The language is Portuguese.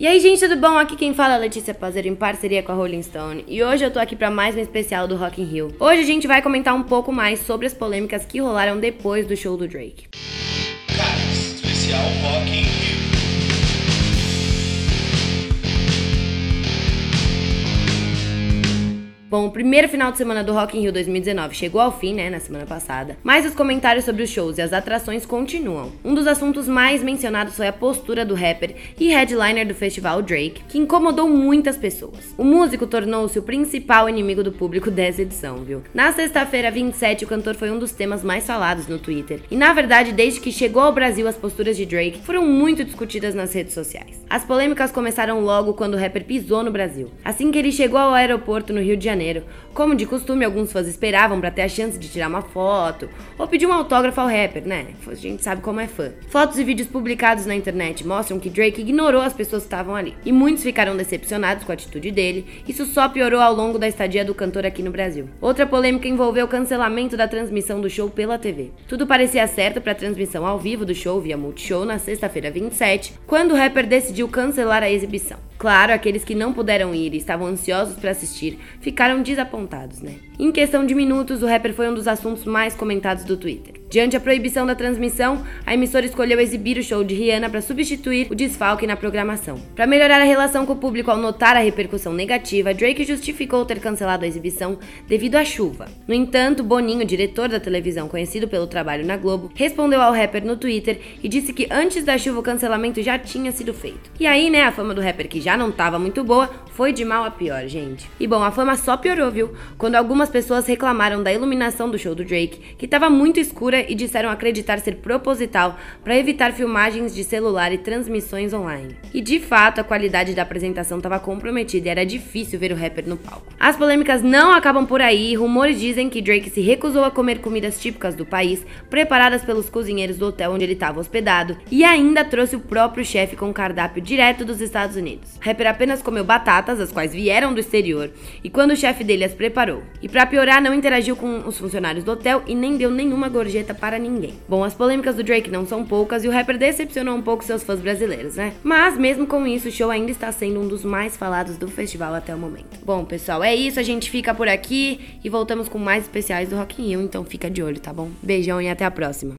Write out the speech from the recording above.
E aí, gente, tudo bom? Aqui quem fala é Letícia Pazer em parceria com a Rolling Stone. E hoje eu tô aqui para mais um especial do Rock in Rio. Hoje a gente vai comentar um pouco mais sobre as polêmicas que rolaram depois do show do Drake. Cara, especial Rock in Rio. Bom, o primeiro final de semana do Rock in Rio 2019 chegou ao fim, né, na semana passada, mas os comentários sobre os shows e as atrações continuam. Um dos assuntos mais mencionados foi a postura do rapper e headliner do festival Drake, que incomodou muitas pessoas. O músico tornou-se o principal inimigo do público dessa edição, viu? Na sexta-feira 27, o cantor foi um dos temas mais falados no Twitter, e na verdade, desde que chegou ao Brasil, as posturas de Drake foram muito discutidas nas redes sociais. As polêmicas começaram logo quando o rapper pisou no Brasil. Assim que ele chegou ao aeroporto no Rio de Janeiro, Janeiro. Como de costume, alguns fãs esperavam para ter a chance de tirar uma foto ou pedir um autógrafo ao rapper, né? A gente sabe como é fã. Fotos e vídeos publicados na internet mostram que Drake ignorou as pessoas que estavam ali. E muitos ficaram decepcionados com a atitude dele. Isso só piorou ao longo da estadia do cantor aqui no Brasil. Outra polêmica envolveu o cancelamento da transmissão do show pela TV. Tudo parecia certo para a transmissão ao vivo do show via Multishow na sexta-feira 27, quando o rapper decidiu cancelar a exibição. Claro, aqueles que não puderam ir e estavam ansiosos para assistir ficaram desapontados, né? Em questão de minutos, o rapper foi um dos assuntos mais comentados do Twitter. Diante a proibição da transmissão, a emissora escolheu exibir o show de Rihanna para substituir o desfalque na programação. Para melhorar a relação com o público ao notar a repercussão negativa, Drake justificou ter cancelado a exibição devido à chuva. No entanto, Boninho, diretor da televisão conhecido pelo trabalho na Globo, respondeu ao rapper no Twitter e disse que antes da chuva o cancelamento já tinha sido feito. E aí, né, a fama do rapper que já não estava muito boa foi de mal a pior, gente. E bom, a fama só piorou, viu? Quando algumas pessoas reclamaram da iluminação do show do Drake, que estava muito escura e disseram acreditar ser proposital para evitar filmagens de celular e transmissões online. E de fato, a qualidade da apresentação estava comprometida e era difícil ver o rapper no palco. As polêmicas não acabam por aí, rumores dizem que Drake se recusou a comer comidas típicas do país, preparadas pelos cozinheiros do hotel onde ele estava hospedado, e ainda trouxe o próprio chefe com cardápio direto dos Estados Unidos. O rapper apenas comeu batatas, as quais vieram do exterior, e quando o chefe dele as preparou. E para piorar, não interagiu com os funcionários do hotel e nem deu nenhuma gorjeta para ninguém. Bom, as polêmicas do Drake não são poucas e o rapper decepcionou um pouco seus fãs brasileiros, né? Mas mesmo com isso, o show ainda está sendo um dos mais falados do festival até o momento. Bom, pessoal, é isso, a gente fica por aqui e voltamos com mais especiais do Rock in Rio, então fica de olho, tá bom? Beijão e até a próxima.